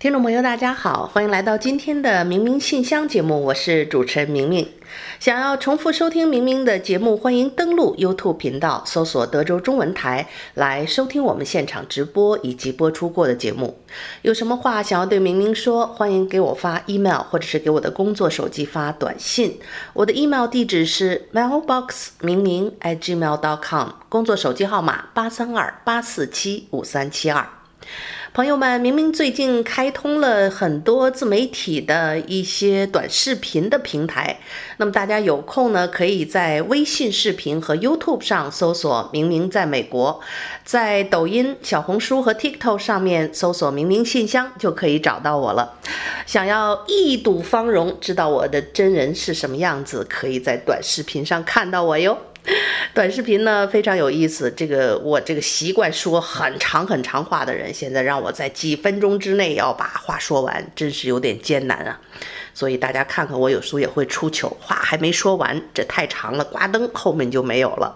听众朋友，大家好，欢迎来到今天的明明信箱节目，我是主持人明明。想要重复收听明明的节目，欢迎登录 YouTube 频道，搜索德州中文台来收听我们现场直播以及播出过的节目。有什么话想要对明明说，欢迎给我发 email，或者是给我的工作手机发短信。我的 email 地址是 mailbox 明明 at gmail.com，工作手机号码八三二八四七五三七二。朋友们，明明最近开通了很多自媒体的一些短视频的平台，那么大家有空呢，可以在微信视频和 YouTube 上搜索“明明在美国”，在抖音、小红书和 TikTok 上面搜索“明明信箱”就可以找到我了。想要一睹芳容，知道我的真人是什么样子，可以在短视频上看到我哟。短视频呢，非常有意思，这个我这个习惯说很长很长话的人，现在让我在几分钟之内要把话说完，真是有点艰难啊。所以大家看看我有时候也会出糗，话还没说完，这太长了，挂灯后面就没有了。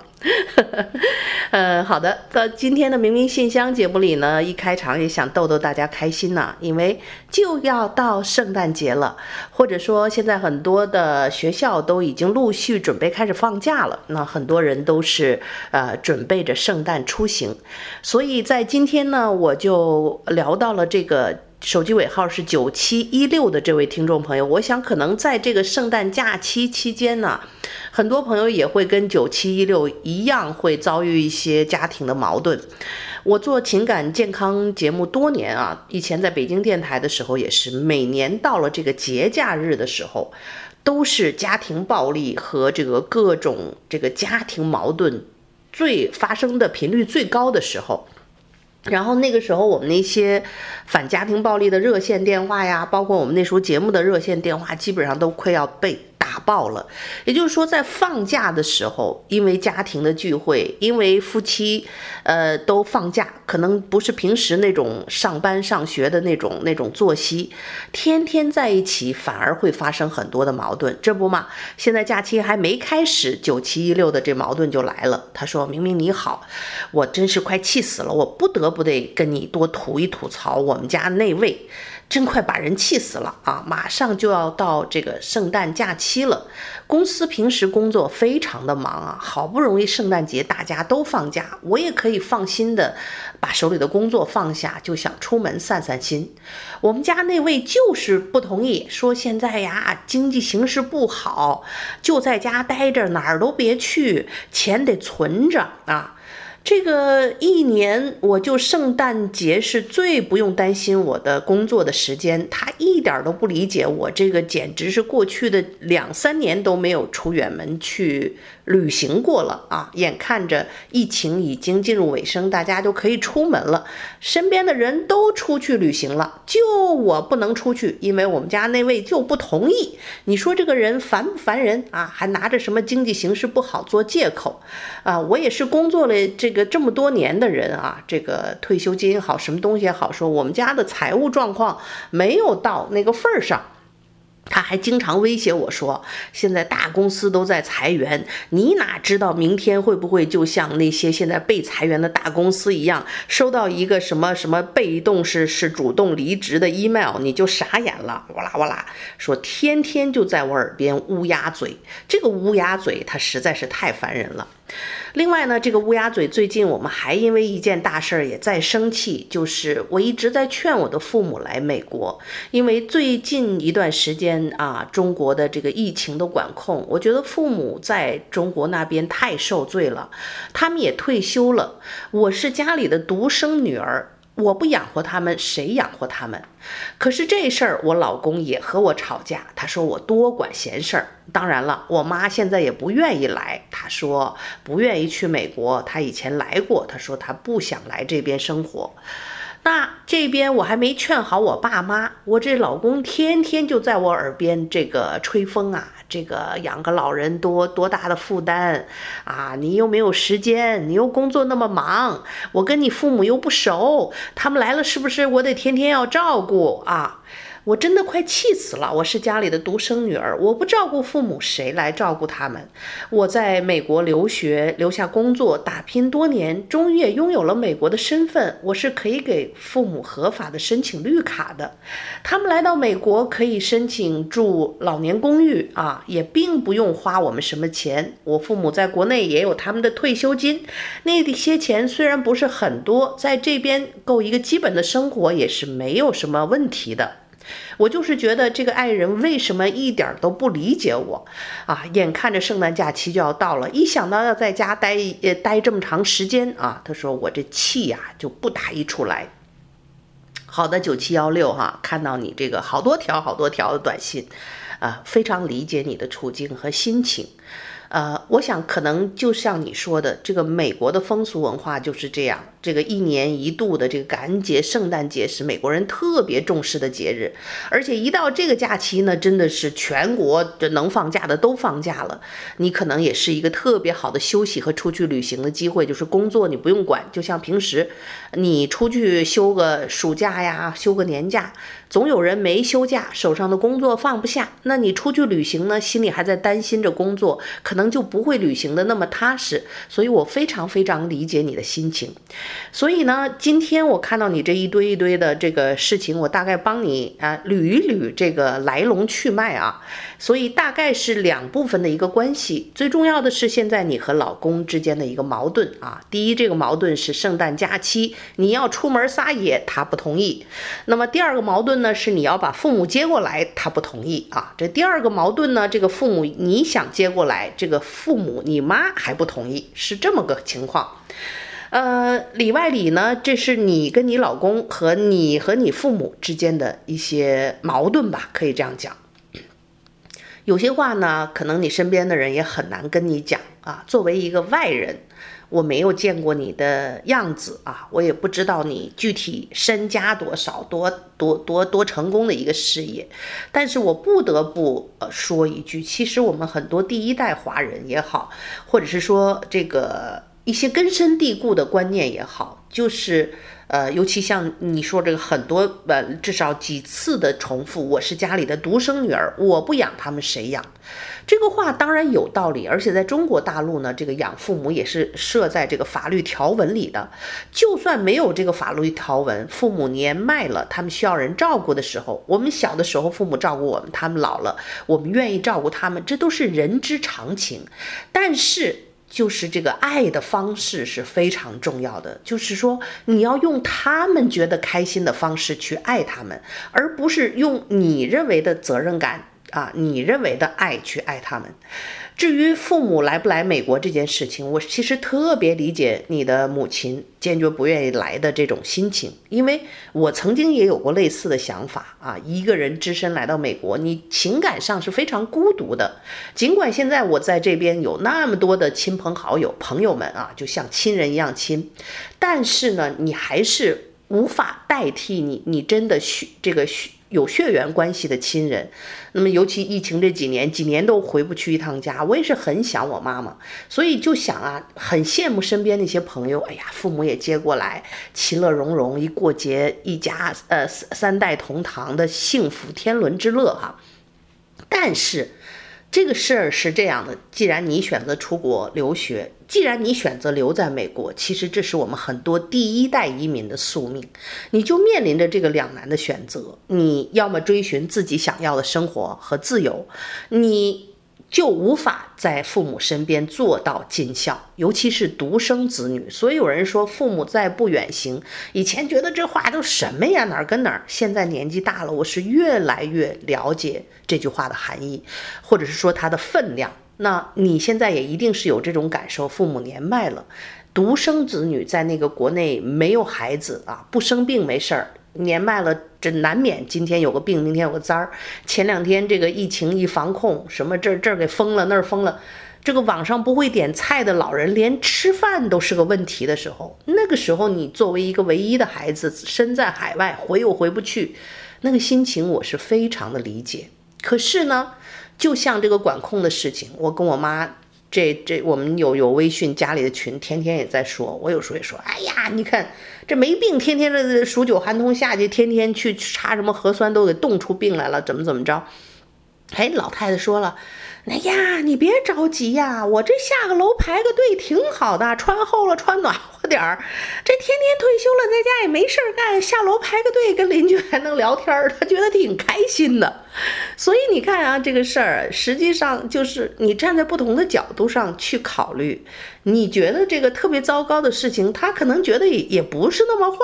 呃，好的，到今天的明明信箱节目里呢，一开场也想逗逗大家开心呢，因为就要到圣诞节了，或者说现在很多的学校都已经陆续准备开始放假了，那很多人都是呃准备着圣诞出行，所以在今天呢，我就聊到了这个。手机尾号是九七一六的这位听众朋友，我想可能在这个圣诞假期期间呢，很多朋友也会跟九七一六一样，会遭遇一些家庭的矛盾。我做情感健康节目多年啊，以前在北京电台的时候也是，每年到了这个节假日的时候，都是家庭暴力和这个各种这个家庭矛盾最发生的频率最高的时候。然后那个时候，我们那些反家庭暴力的热线电话呀，包括我们那时候节目的热线电话，基本上都快要被。打爆了，也就是说，在放假的时候，因为家庭的聚会，因为夫妻，呃，都放假，可能不是平时那种上班上学的那种那种作息，天天在一起，反而会发生很多的矛盾，这不嘛？现在假期还没开始，九七一六的这矛盾就来了。他说明明你好，我真是快气死了，我不得不得跟你多吐一吐槽我们家那位。真快把人气死了啊！马上就要到这个圣诞假期了，公司平时工作非常的忙啊，好不容易圣诞节大家都放假，我也可以放心的把手里的工作放下，就想出门散散心。我们家那位就是不同意，说现在呀经济形势不好，就在家待着，哪儿都别去，钱得存着啊。这个一年，我就圣诞节是最不用担心我的工作的时间。他一点都不理解我这个，简直是过去的两三年都没有出远门去旅行过了啊！眼看着疫情已经进入尾声，大家就可以出门了，身边的人都出去旅行了，就我不能出去，因为我们家那位就不同意。你说这个人烦不烦人啊？还拿着什么经济形势不好做借口啊？我也是工作了这。个这么多年的人啊，这个退休金也好，什么东西也好说，我们家的财务状况没有到那个份儿上，他还经常威胁我说，现在大公司都在裁员，你哪知道明天会不会就像那些现在被裁员的大公司一样，收到一个什么什么被动是是主动离职的 email，你就傻眼了，哇啦哇啦，说天天就在我耳边乌鸦嘴，这个乌鸦嘴他实在是太烦人了。另外呢，这个乌鸦嘴最近我们还因为一件大事儿也在生气，就是我一直在劝我的父母来美国，因为最近一段时间啊，中国的这个疫情的管控，我觉得父母在中国那边太受罪了，他们也退休了，我是家里的独生女儿。我不养活他们，谁养活他们？可是这事儿，我老公也和我吵架，他说我多管闲事儿。当然了，我妈现在也不愿意来，她说不愿意去美国，她以前来过，她说她不想来这边生活。那这边我还没劝好我爸妈，我这老公天天就在我耳边这个吹风啊，这个养个老人多多大的负担啊，你又没有时间，你又工作那么忙，我跟你父母又不熟，他们来了是不是我得天天要照顾啊？我真的快气死了！我是家里的独生女儿，我不照顾父母，谁来照顾他们？我在美国留学，留下工作，打拼多年，终于也拥有了美国的身份。我是可以给父母合法的申请绿卡的。他们来到美国可以申请住老年公寓啊，也并不用花我们什么钱。我父母在国内也有他们的退休金，那些钱虽然不是很多，在这边够一个基本的生活也是没有什么问题的。我就是觉得这个爱人为什么一点都不理解我啊？眼看着圣诞假期就要到了，一想到要在家待呃待这么长时间啊，他说我这气呀就不打一处来。好的，九七幺六哈，看到你这个好多条好多条的短信，啊，非常理解你的处境和心情。呃，我想可能就像你说的，这个美国的风俗文化就是这样。这个一年一度的这个感恩节、圣诞节是美国人特别重视的节日，而且一到这个假期呢，真的是全国就能放假的都放假了。你可能也是一个特别好的休息和出去旅行的机会，就是工作你不用管，就像平时你出去休个暑假呀、休个年假，总有人没休假，手上的工作放不下。那你出去旅行呢，心里还在担心着工作，可能就不会旅行的那么踏实。所以我非常非常理解你的心情。所以呢，今天我看到你这一堆一堆的这个事情，我大概帮你啊捋一捋这个来龙去脉啊。所以大概是两部分的一个关系。最重要的是现在你和老公之间的一个矛盾啊。第一，这个矛盾是圣诞假期你要出门撒野，他不同意。那么第二个矛盾呢，是你要把父母接过来，他不同意啊。这第二个矛盾呢，这个父母你想接过来，这个父母你妈还不同意，是这么个情况。呃，里外里呢，这是你跟你老公和你和你父母之间的一些矛盾吧，可以这样讲。有些话呢，可能你身边的人也很难跟你讲啊。作为一个外人，我没有见过你的样子啊，我也不知道你具体身家多少，多多多多成功的一个事业。但是我不得不呃说一句，其实我们很多第一代华人也好，或者是说这个。一些根深蒂固的观念也好，就是，呃，尤其像你说这个很多，呃，至少几次的重复，我是家里的独生女儿，我不养他们谁养？这个话当然有道理，而且在中国大陆呢，这个养父母也是设在这个法律条文里的。就算没有这个法律条文，父母年迈了，他们需要人照顾的时候，我们小的时候父母照顾我们，他们老了，我们愿意照顾他们，这都是人之常情。但是。就是这个爱的方式是非常重要的，就是说你要用他们觉得开心的方式去爱他们，而不是用你认为的责任感啊，你认为的爱去爱他们。至于父母来不来美国这件事情，我其实特别理解你的母亲坚决不愿意来的这种心情，因为我曾经也有过类似的想法啊。一个人只身来到美国，你情感上是非常孤独的。尽管现在我在这边有那么多的亲朋好友、朋友们啊，就像亲人一样亲，但是呢，你还是无法代替你，你真的需这个需。有血缘关系的亲人，那么尤其疫情这几年，几年都回不去一趟家，我也是很想我妈妈，所以就想啊，很羡慕身边那些朋友，哎呀，父母也接过来，其乐融融，一过节，一家呃三代同堂的幸福天伦之乐哈。但是。这个事儿是这样的，既然你选择出国留学，既然你选择留在美国，其实这是我们很多第一代移民的宿命，你就面临着这个两难的选择，你要么追寻自己想要的生活和自由，你。就无法在父母身边做到尽孝，尤其是独生子女。所以有人说，父母在不远行。以前觉得这话都什么呀，哪儿跟哪儿。现在年纪大了，我是越来越了解这句话的含义，或者是说它的分量。那你现在也一定是有这种感受，父母年迈了，独生子女在那个国内没有孩子啊，不生病没事儿，年迈了这难免今天有个病，明天有个灾儿。前两天这个疫情一防控，什么这儿这儿给封了，那儿封了。这个网上不会点菜的老人，连吃饭都是个问题的时候，那个时候你作为一个唯一的孩子，身在海外，回又回不去，那个心情我是非常的理解。可是呢，就像这个管控的事情，我跟我妈这这我们有有微信家里的群，天天也在说，我有时候也说，哎呀，你看这没病，天天这数九寒冬下去，天天去查什么核酸都给冻出病来了，怎么怎么着？哎，老太太说了。哎呀，你别着急呀，我这下个楼排个队挺好的，穿厚了，穿暖点儿。这天天退休了，在家也没事儿干，下楼排个队，跟邻居还能聊天儿，他觉得挺开心的。所以你看啊，这个事儿实际上就是你站在不同的角度上去考虑，你觉得这个特别糟糕的事情，他可能觉得也也不是那么坏。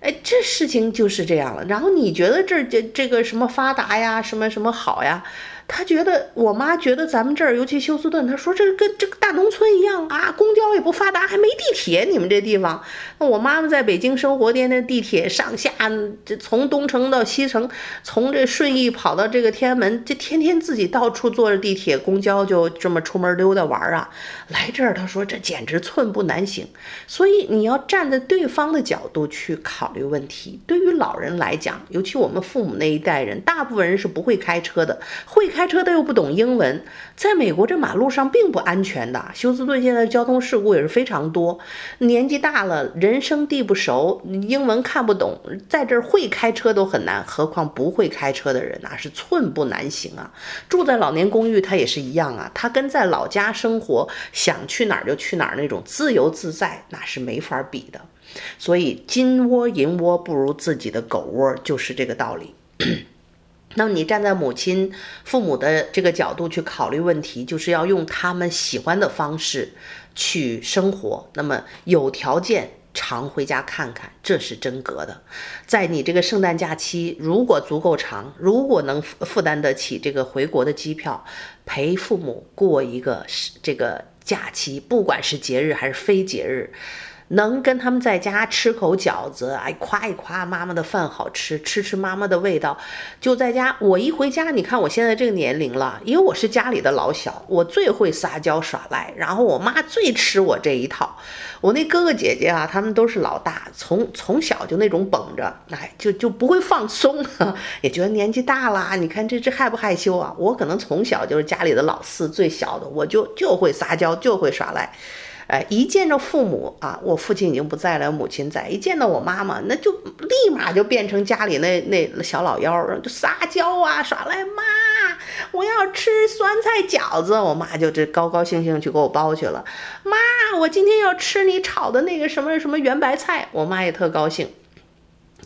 哎，这事情就是这样了。然后你觉得这这这个什么发达呀，什么什么好呀？他觉得，我妈觉得咱们这儿，尤其休斯顿，他说这跟这个大农村一样啊，公交也不发达，还没地铁。你们这地方，那我妈妈在北京生活，天天地铁上下，这从东城到西城，从这顺义跑到这个天安门，这天天自己到处坐着地铁、公交，就这么出门溜达玩啊。来这儿，他说这简直寸步难行。所以你要站在对方的角度去考虑问题。对于老人来讲，尤其我们父母那一代人，大部分人是不会开车的，会。开车的又不懂英文，在美国这马路上并不安全的。休斯顿现在交通事故也是非常多，年纪大了，人生地不熟，英文看不懂，在这儿会开车都很难，何况不会开车的人啊，是寸步难行啊。住在老年公寓，他也是一样啊，他跟在老家生活，想去哪儿就去哪儿那种自由自在，那是没法比的。所以金窝银窝不如自己的狗窝，就是这个道理。那么你站在母亲、父母的这个角度去考虑问题，就是要用他们喜欢的方式去生活。那么有条件常回家看看，这是真格的。在你这个圣诞假期，如果足够长，如果能负担得起这个回国的机票，陪父母过一个这个假期，不管是节日还是非节日。能跟他们在家吃口饺子，哎，夸一夸妈妈的饭好吃，吃吃妈妈的味道。就在家，我一回家，你看我现在这个年龄了，因为我是家里的老小，我最会撒娇耍赖，然后我妈最吃我这一套。我那哥哥姐姐啊，他们都是老大，从从小就那种绷着，哎，就就不会放松，也觉得年纪大了，你看这这害不害羞啊？我可能从小就是家里的老四，最小的，我就就会撒娇，就会耍赖。一见着父母啊，我父亲已经不在了，母亲在。一见到我妈妈，那就立马就变成家里那那小老幺，就撒娇啊，耍赖。妈，我要吃酸菜饺子，我妈就这高高兴兴去给我包去了。妈，我今天要吃你炒的那个什么什么圆白菜，我妈也特高兴。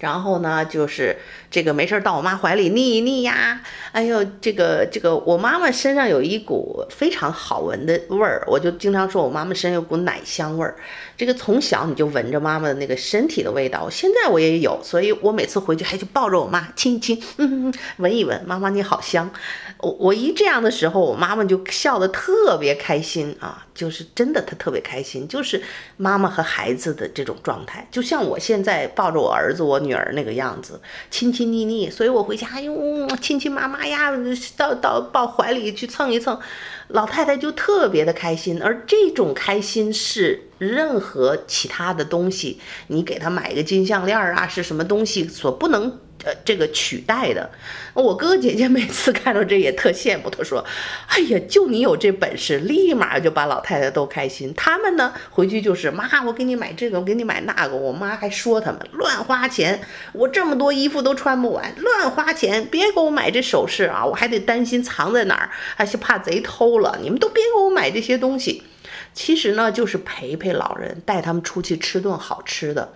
然后呢，就是这个没事到我妈怀里腻一腻呀。哎呦，这个这个，我妈妈身上有一股非常好闻的味儿，我就经常说我妈妈身上有股奶香味儿。这个从小你就闻着妈妈的那个身体的味道，现在我也有，所以我每次回去还就抱着我妈亲一亲，嗯，闻一闻，妈妈你好香。我我一这样的时候，我妈妈就笑得特别开心啊，就是真的她特别开心，就是妈妈和孩子的这种状态，就像我现在抱着我儿子我女儿那个样子，亲亲昵昵，所以我回家哎呦亲亲妈妈呀，到到抱怀里去蹭一蹭，老太太就特别的开心，而这种开心是任何其他的东西，你给她买个金项链啊，是什么东西所不能。呃，这个取代的，我哥哥姐姐每次看到这也特羡慕，他说：“哎呀，就你有这本事，立马就把老太太逗开心。”他们呢，回去就是妈，我给你买这个，我给你买那个。我妈还说他们乱花钱，我这么多衣服都穿不完，乱花钱，别给我买这首饰啊，我还得担心藏在哪儿，还是怕贼偷了。你们都别给我买这些东西。其实呢，就是陪陪老人，带他们出去吃顿好吃的。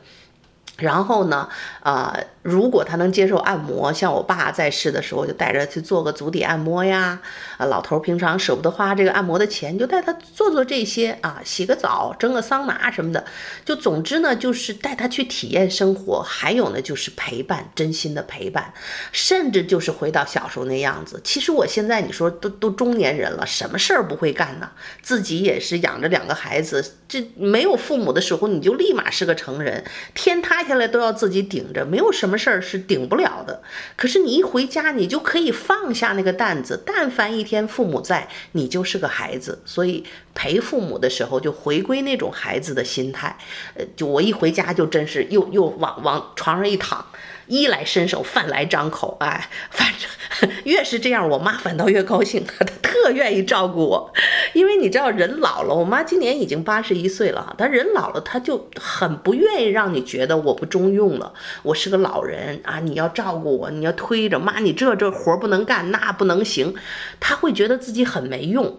然后呢，呃，如果他能接受按摩，像我爸在世的时候，就带着去做个足底按摩呀。啊，老头平常舍不得花这个按摩的钱，就带他做做这些啊，洗个澡，蒸个桑拿什么的。就总之呢，就是带他去体验生活。还有呢，就是陪伴，真心的陪伴，甚至就是回到小时候那样子。其实我现在你说都都中年人了，什么事儿不会干呢？自己也是养着两个孩子，这没有父母的时候，你就立马是个成人，天塌下。下来都要自己顶着，没有什么事儿是顶不了的。可是你一回家，你就可以放下那个担子。但凡一天父母在，你就是个孩子。所以陪父母的时候，就回归那种孩子的心态。呃，就我一回家，就真是又又往往床上一躺。衣来伸手，饭来张口，哎，反正越是这样，我妈反倒越高兴，她特愿意照顾我，因为你知道人老了，我妈今年已经八十一岁了，她人老了，她就很不愿意让你觉得我不中用了，我是个老人啊，你要照顾我，你要推着妈，你这这活不能干，那不能行，她会觉得自己很没用，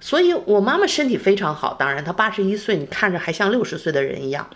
所以我妈妈身体非常好，当然她八十一岁，你看着还像六十岁的人一样。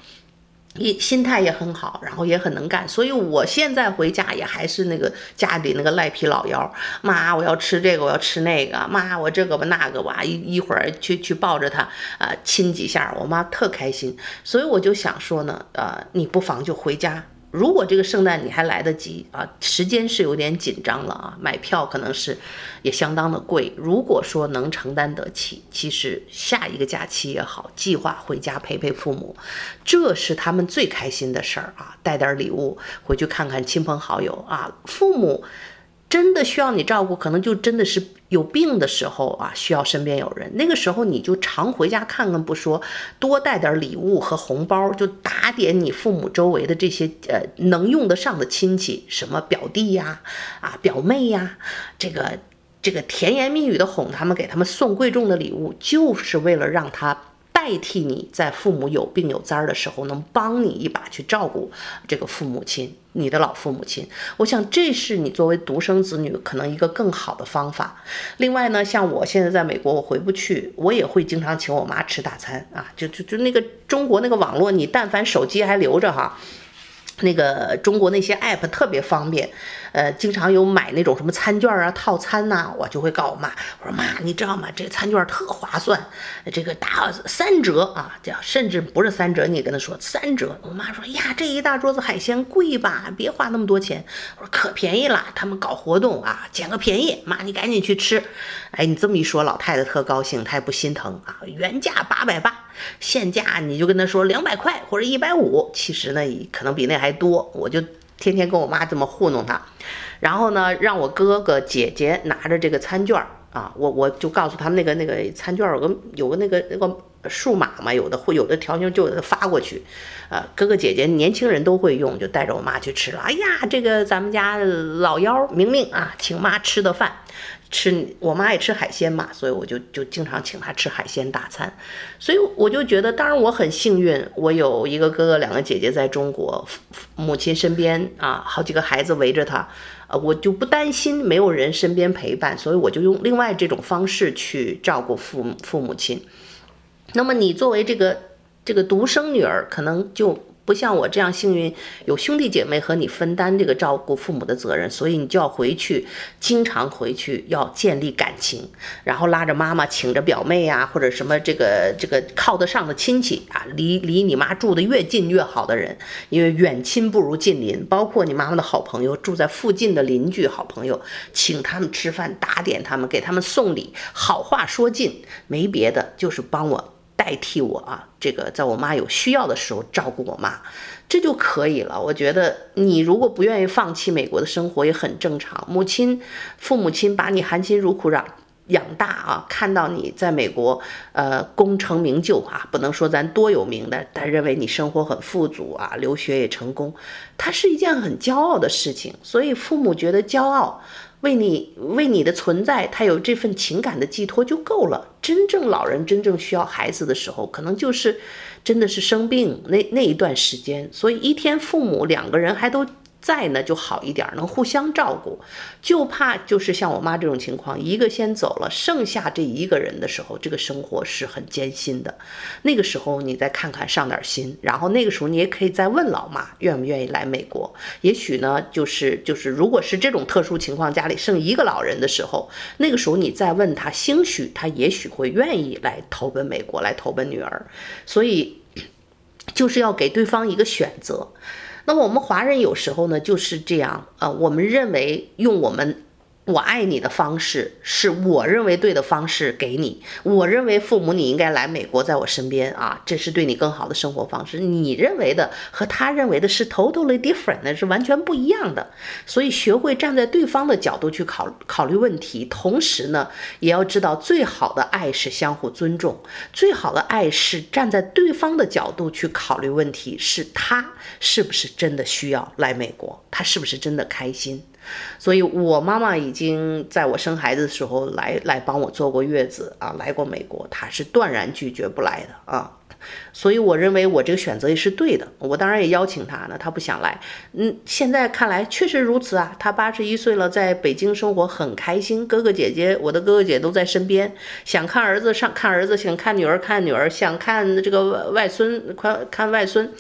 一心态也很好，然后也很能干，所以我现在回家也还是那个家里那个赖皮老幺。妈，我要吃这个，我要吃那个。妈，我这个吧那个吧，一一会儿去去抱着他，啊、呃，亲几下，我妈特开心。所以我就想说呢，呃，你不妨就回家。如果这个圣诞你还来得及啊，时间是有点紧张了啊，买票可能是也相当的贵。如果说能承担得起，其实下一个假期也好，计划回家陪陪父母，这是他们最开心的事儿啊，带点礼物回去看看亲朋好友啊，父母。真的需要你照顾，可能就真的是有病的时候啊，需要身边有人。那个时候你就常回家看看不说，多带点礼物和红包，就打点你父母周围的这些呃能用得上的亲戚，什么表弟呀、啊表妹呀，这个这个甜言蜜语的哄他们，给他们送贵重的礼物，就是为了让他。代替你在父母有病有灾儿的时候，能帮你一把去照顾这个父母亲，你的老父母亲。我想这是你作为独生子女可能一个更好的方法。另外呢，像我现在在美国，我回不去，我也会经常请我妈吃大餐啊，就就就那个中国那个网络，你但凡手机还留着哈。那个中国那些 app 特别方便，呃，经常有买那种什么餐券啊、套餐呐、我就会告我妈，我说妈，你知道吗？这餐券特划算，这个打三折啊，叫甚至不是三折，你跟他说三折。我妈说呀，这一大桌子海鲜贵吧？别花那么多钱。我说可便宜了，他们搞活动啊，捡个便宜，妈你赶紧去吃。哎，你这么一说，老太太特高兴，她也不心疼啊，原价八百八。现价你就跟他说两百块或者一百五，其实呢可能比那还多。我就天天跟我妈这么糊弄他，然后呢让我哥哥姐姐拿着这个餐券啊，我我就告诉他们那个那个餐券有个有个那个那个数码嘛，有的会有的条形就发过去，呃哥哥姐姐年轻人都会用，就带着我妈去吃了。哎呀，这个咱们家老幺明明啊，请妈吃的饭。吃我妈爱吃海鲜嘛，所以我就就经常请她吃海鲜大餐，所以我就觉得，当然我很幸运，我有一个哥哥，两个姐姐在中国，母亲身边啊，好几个孩子围着她，呃，我就不担心没有人身边陪伴，所以我就用另外这种方式去照顾父母父母亲。那么你作为这个这个独生女儿，可能就。不像我这样幸运，有兄弟姐妹和你分担这个照顾父母的责任，所以你就要回去，经常回去，要建立感情，然后拉着妈妈，请着表妹呀、啊，或者什么这个这个靠得上的亲戚啊，离离你妈住得越近越好的人，因为远亲不如近邻，包括你妈妈的好朋友，住在附近的邻居好朋友，请他们吃饭，打点他们，给他们送礼，好话说尽，没别的，就是帮我。代替我啊，这个在我妈有需要的时候照顾我妈，这就可以了。我觉得你如果不愿意放弃美国的生活也很正常。母亲、父母亲把你含辛茹苦养养大啊，看到你在美国呃功成名就啊，不能说咱多有名的，但认为你生活很富足啊，留学也成功，它是一件很骄傲的事情。所以父母觉得骄傲。为你为你的存在，他有这份情感的寄托就够了。真正老人真正需要孩子的时候，可能就是真的是生病那那一段时间。所以一天父母两个人还都在呢就好一点，能互相照顾。就怕就是像我妈这种情况，一个先走了，剩下这一个人的时候，这个生活是很艰辛的。那个时候你再看看上点心，然后那个时候你也可以再问老妈愿不愿意来美国。也许呢，就是就是如果是这种特殊情况，家里剩一个老人的时候，那个时候你再问他，兴许他也许会愿意来投奔美国，来投奔女儿。所以就是要给对方一个选择。那么我们华人有时候呢就是这样，呃，我们认为用我们。我爱你的方式是我认为对的方式给你，我认为父母你应该来美国，在我身边啊，这是对你更好的生活方式。你认为的和他认为的是 totally different，是完全不一样的。所以学会站在对方的角度去考考虑问题，同时呢，也要知道最好的爱是相互尊重，最好的爱是站在对方的角度去考虑问题，是他是不是真的需要来美国，他是不是真的开心。所以，我妈妈已经在我生孩子的时候来来帮我坐过月子啊，来过美国，她是断然拒绝不来的啊。所以，我认为我这个选择也是对的。我当然也邀请她呢，她不想来。嗯，现在看来确实如此啊。她八十一岁了，在北京生活很开心，哥哥姐姐，我的哥哥姐都在身边，想看儿子上看儿子，想看女儿看女儿，想看这个外孙看看外孙。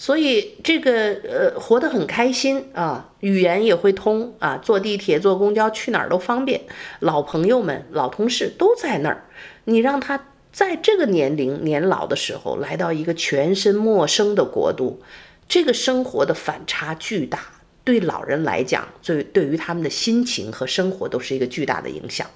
所以这个呃活得很开心啊，语言也会通啊，坐地铁、坐公交去哪儿都方便。老朋友们、老同事都在那儿，你让他在这个年龄年老的时候来到一个全身陌生的国度，这个生活的反差巨大，对老人来讲，对对于他们的心情和生活都是一个巨大的影响。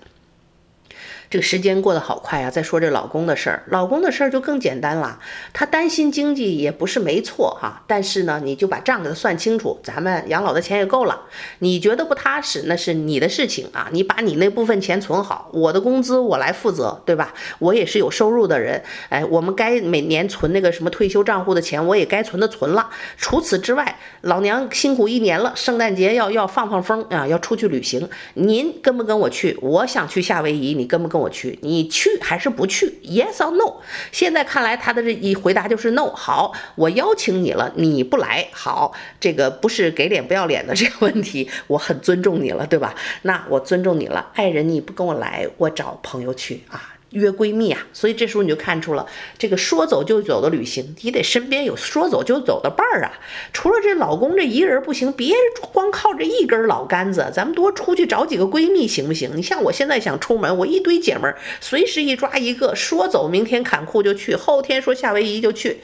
这个时间过得好快啊！再说这老公的事儿，老公的事儿就更简单了。他担心经济也不是没错哈，但是呢，你就把账给他算清楚，咱们养老的钱也够了。你觉得不踏实，那是你的事情啊，你把你那部分钱存好，我的工资我来负责，对吧？我也是有收入的人，哎，我们该每年存那个什么退休账户的钱，我也该存的存了。除此之外，老娘辛苦一年了，圣诞节要要放放风啊，要出去旅行，您跟不跟我去？我想去夏威夷，你跟不跟我我去？你去还是不去？Yes or no？现在看来，他的这一回答就是 no。好，我邀请你了，你不来，好，这个不是给脸不要脸的这个问题，我很尊重你了，对吧？那我尊重你了，爱人你不跟我来，我找朋友去啊。约闺蜜啊，所以这时候你就看出了这个说走就走的旅行，你得身边有说走就走的伴儿啊。除了这老公这一个人不行，别光靠这一根老杆子，咱们多出去找几个闺蜜行不行？你像我现在想出门，我一堆姐们儿，随时一抓一个，说走明天砍库就去，后天说夏威夷就去，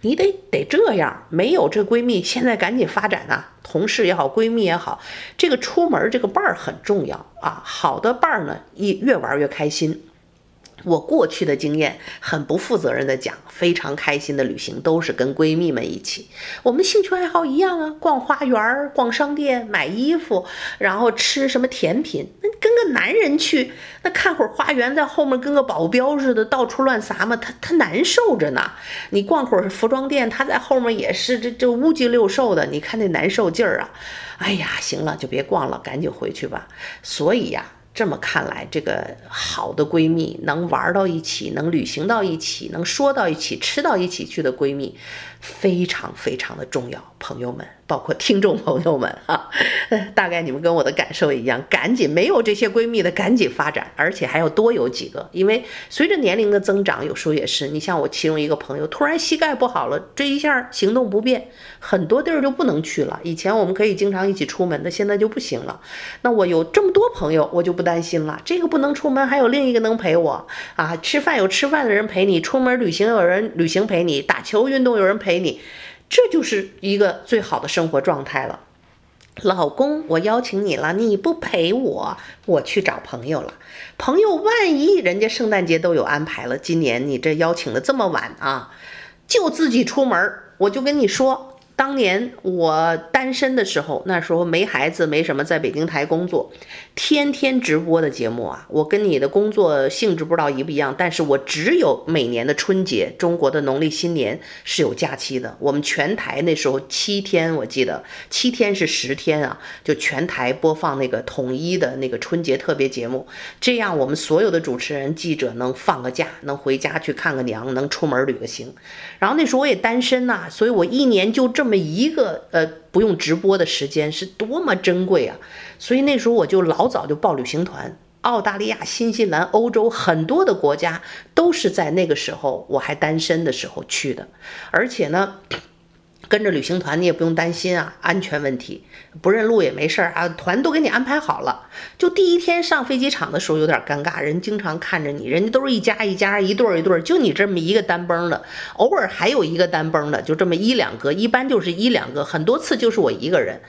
你得得这样。没有这闺蜜，现在赶紧发展啊！同事也好，闺蜜也好，这个出门这个伴儿很重要啊。好的伴儿呢，一越玩越开心。我过去的经验很不负责任的讲，非常开心的旅行都是跟闺蜜们一起。我们兴趣爱好一样啊，逛花园、逛商店、买衣服，然后吃什么甜品。那跟个男人去，那看会儿花园，在后面跟个保镖似的到处乱撒嘛，他他难受着呢。你逛会儿服装店，他在后面也是这这乌鸡六兽的，你看那难受劲儿啊！哎呀，行了，就别逛了，赶紧回去吧。所以呀。这么看来，这个好的闺蜜，能玩到一起，能旅行到一起，能说到一起，吃到一起去的闺蜜，非常非常的重要，朋友们。包括听众朋友们啊，大概你们跟我的感受一样，赶紧没有这些闺蜜的赶紧发展，而且还要多有几个，因为随着年龄的增长，有时候也是，你像我其中一个朋友突然膝盖不好了，这一下行动不便，很多地儿就不能去了。以前我们可以经常一起出门的，现在就不行了。那我有这么多朋友，我就不担心了。这个不能出门，还有另一个能陪我啊，吃饭有吃饭的人陪你，出门旅行有人旅行陪你，打球运动有人陪你。这就是一个最好的生活状态了。老公，我邀请你了，你不陪我，我去找朋友了。朋友，万一人家圣诞节都有安排了，今年你这邀请的这么晚啊，就自己出门，我就跟你说。当年我单身的时候，那时候没孩子，没什么，在北京台工作，天天直播的节目啊。我跟你的工作性质不知道一不一样，但是我只有每年的春节，中国的农历新年是有假期的。我们全台那时候七天，我记得七天是十天啊，就全台播放那个统一的那个春节特别节目，这样我们所有的主持人、记者能放个假，能回家去看个娘，能出门旅个行。然后那时候我也单身呐、所以我一年就这这么一个呃不用直播的时间是多么珍贵啊！所以那时候我就老早就报旅行团，澳大利亚、新西兰、欧洲很多的国家都是在那个时候我还单身的时候去的，而且呢。跟着旅行团，你也不用担心啊，安全问题，不认路也没事儿啊，团都给你安排好了。就第一天上飞机场的时候有点尴尬，人经常看着你，人家都是一家一家、一对儿一对儿，就你这么一个单蹦的，偶尔还有一个单蹦的，就这么一两个，一般就是一两个，很多次就是我一个人，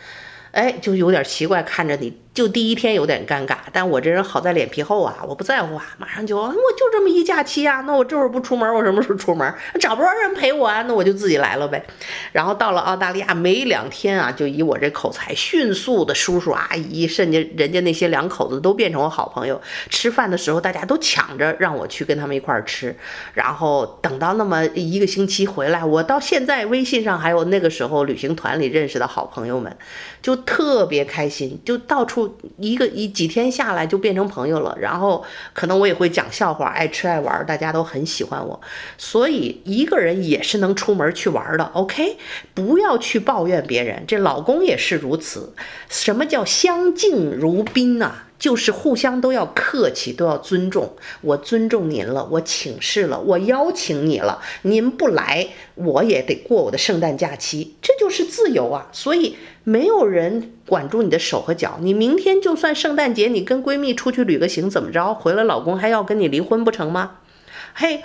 哎，就有点奇怪，看着你。就第一天有点尴尬，但我这人好在脸皮厚啊，我不在乎啊，马上就我就这么一假期啊，那我这会儿不出门，我什么时候出门？找不着人陪我啊，那我就自己来了呗。然后到了澳大利亚没两天啊，就以我这口才，迅速的叔叔阿姨，甚至人家那些两口子都变成我好朋友。吃饭的时候大家都抢着让我去跟他们一块儿吃，然后等到那么一个星期回来，我到现在微信上还有那个时候旅行团里认识的好朋友们，就特别开心，就到处。一个一几天下来就变成朋友了，然后可能我也会讲笑话，爱吃爱玩，大家都很喜欢我，所以一个人也是能出门去玩的。OK，不要去抱怨别人，这老公也是如此。什么叫相敬如宾啊？就是互相都要客气，都要尊重。我尊重您了，我请示了，我邀请你了，您不来，我也得过我的圣诞假期，这就是自由啊。所以没有人管住你的手和脚。你明天就算圣诞节，你跟闺蜜出去旅个行，怎么着？回来老公还要跟你离婚不成吗？嘿，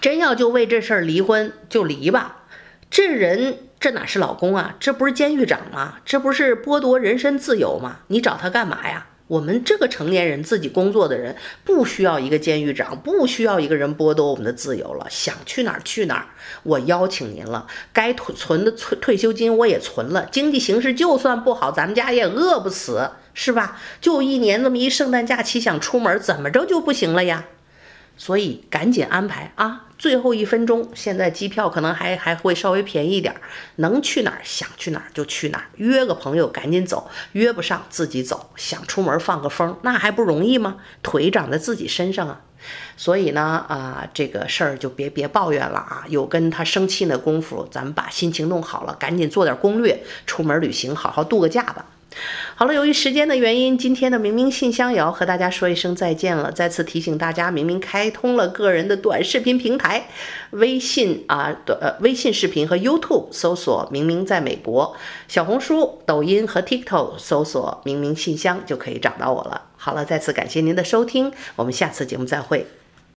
真要就为这事儿离婚就离吧。这人这哪是老公啊？这不是监狱长吗？这不是剥夺人身自由吗？你找他干嘛呀？我们这个成年人自己工作的人，不需要一个监狱长，不需要一个人剥夺我们的自由了，想去哪儿去哪儿。我邀请您了，该存的退退休金我也存了，经济形势就算不好，咱们家也饿不死，是吧？就一年这么一圣诞假期，想出门怎么着就不行了呀？所以赶紧安排啊！最后一分钟，现在机票可能还还会稍微便宜一点，能去哪儿想去哪儿就去哪儿，约个朋友赶紧走，约不上自己走。想出门放个风，那还不容易吗？腿长在自己身上啊！所以呢，啊、这个事儿就别别抱怨了啊！有跟他生气的功夫，咱们把心情弄好了，赶紧做点攻略，出门旅行，好好度个假吧。好了，由于时间的原因，今天的明明信箱也要和大家说一声再见了。再次提醒大家，明明开通了个人的短视频平台，微信啊，呃，微信视频和 YouTube 搜索“明明在美国”，小红书、抖音和 TikTok 搜索“明明信箱”就可以找到我了。好了，再次感谢您的收听，我们下次节目再会。